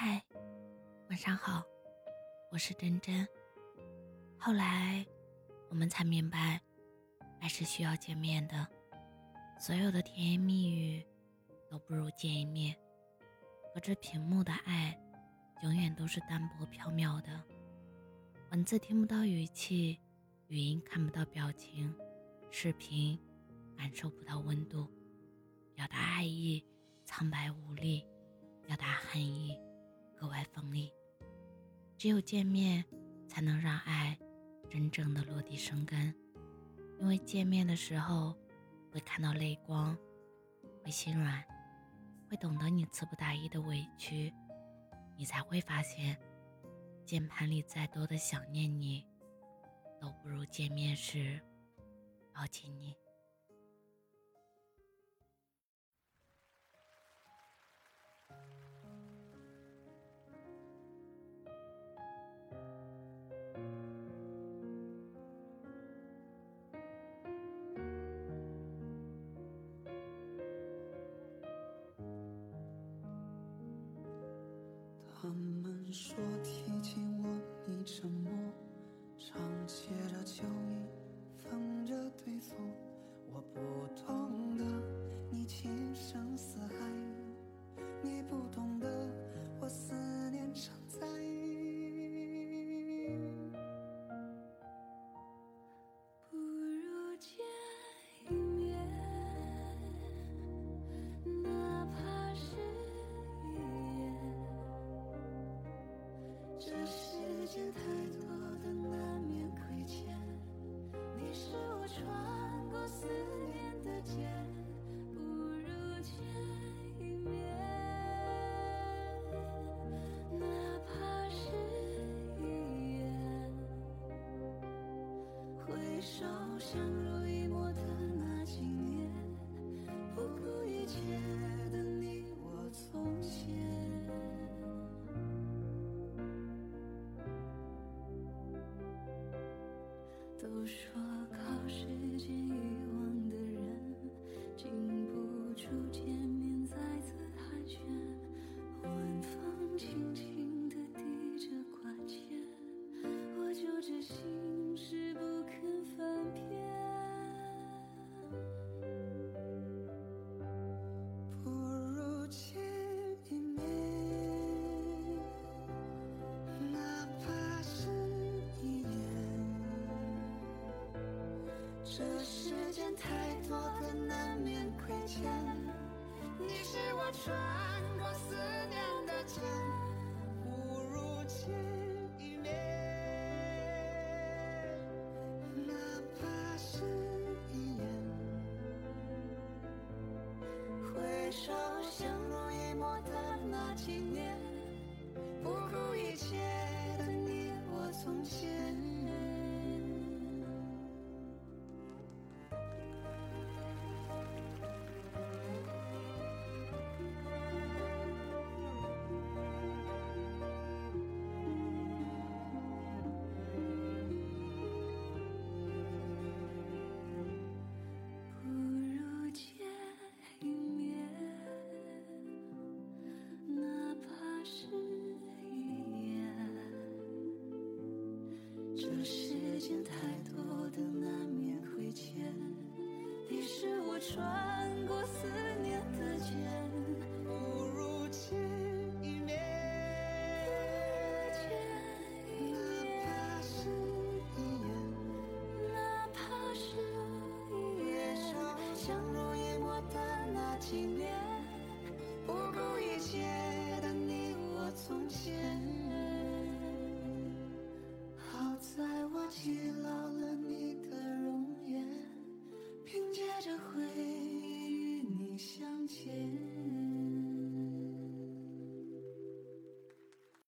嗨，晚上好，我是真真。后来，我们才明白，爱是需要见面的。所有的甜言蜜语，都不如见一面。隔着屏幕的爱，永远都是单薄飘渺的。文字听不到语气，语音看不到表情，视频感受不到温度，表达爱意苍白无力，表达恨意。格外锋利。只有见面，才能让爱真正的落地生根。因为见面的时候，会看到泪光，会心软，会懂得你词不达意的委屈，你才会发现，键盘里再多的想念你，都不如见面时抱紧你。说提起我，你沉相濡以沫的那几年，不顾一切的你我从前。都说靠时间遗忘的人，经不住见这世间太多的难免亏欠，你是我穿过思念的剑，不如见一面，哪怕是一眼。回首相濡以沫的那几年，这世间太多的难免亏欠，你是我穿过思念的箭。